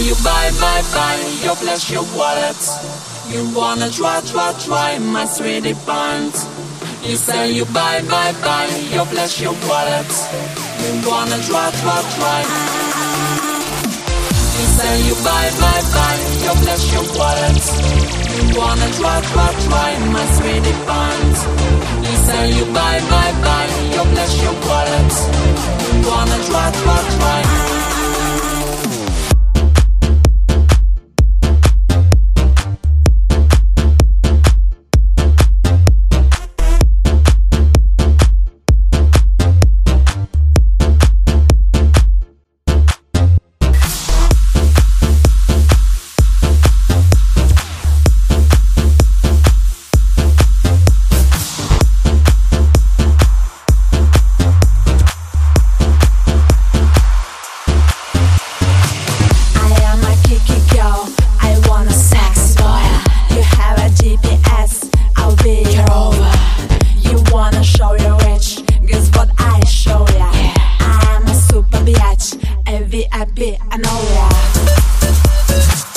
buy, buy, buy, you bless your wallet. You wanna try, try, try my sweetie pants. You say you buy, buy, buy, you bless your wallet. You wanna try, try, try. You say you buy, buy, buy, you bless your wallet. You wanna try, try, try my sweetie pants. You say you buy, buy, buy, bit, I know that.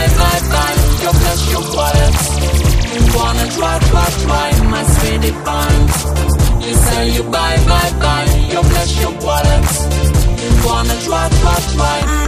Buy, my bike, you blush your wallets You wanna try but twice my sweet fine You say you buy, buy. You bless your wallet. You wanna try, try, try.